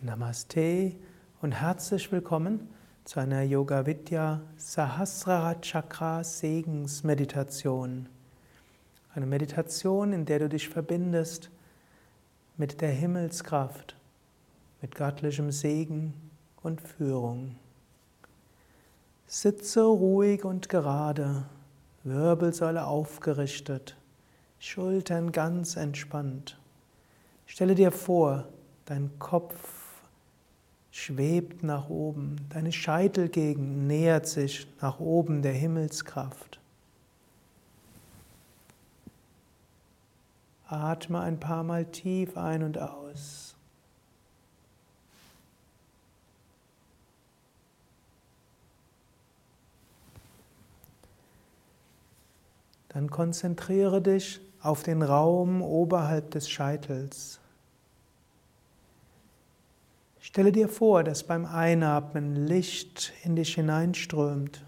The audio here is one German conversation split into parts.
Namaste und herzlich willkommen zu einer Yoga Vidya Sahasrara Chakra Segensmeditation. Eine Meditation, in der du dich verbindest mit der Himmelskraft, mit göttlichem Segen und Führung. Sitze ruhig und gerade, Wirbelsäule aufgerichtet, Schultern ganz entspannt. Stelle dir vor, dein Kopf schwebt nach oben, deine Scheitelgegend nähert sich nach oben der Himmelskraft. Atme ein paar Mal tief ein und aus. Dann konzentriere dich auf den Raum oberhalb des Scheitels. Stelle dir vor, dass beim Einatmen Licht in dich hineinströmt,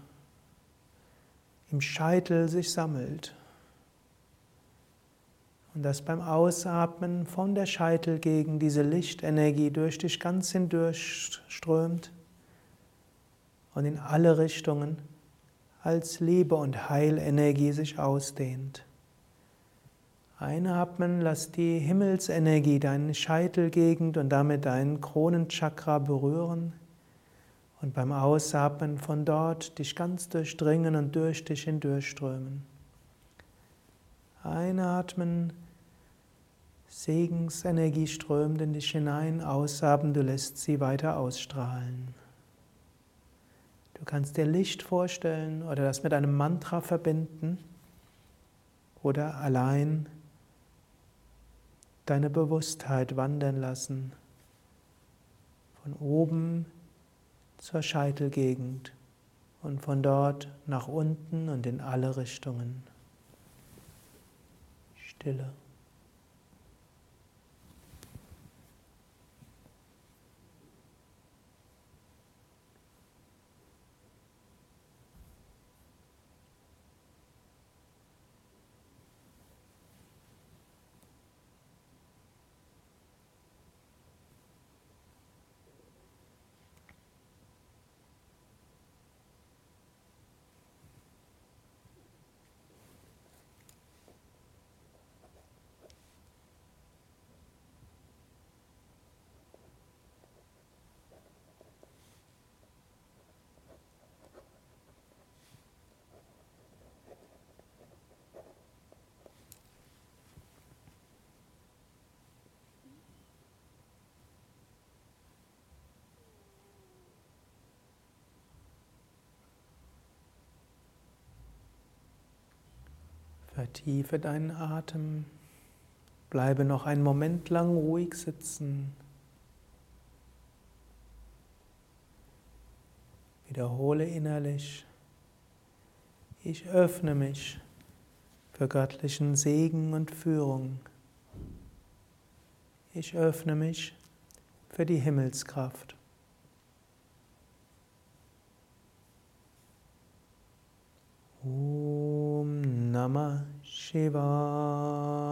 im Scheitel sich sammelt und dass beim Ausatmen von der Scheitelgegend diese Lichtenergie durch dich ganz hindurch strömt und in alle Richtungen als Liebe und Heilenergie sich ausdehnt. Einatmen, lass die Himmelsenergie deine Scheitelgegend und damit deinen Kronenchakra berühren. Und beim Ausatmen von dort dich ganz durchdringen und durch dich hindurchströmen. Einatmen, Segensenergie strömt in dich hinein, ausatmen, du lässt sie weiter ausstrahlen. Du kannst dir Licht vorstellen oder das mit einem Mantra verbinden oder allein deine Bewusstheit wandern lassen. Von oben zur Scheitelgegend und von dort nach unten und in alle Richtungen. Stille. Vertiefe deinen Atem. Bleibe noch einen Moment lang ruhig sitzen. Wiederhole innerlich. Ich öffne mich für göttlichen Segen und Führung. Ich öffne mich für die Himmelskraft. Namah Shiva.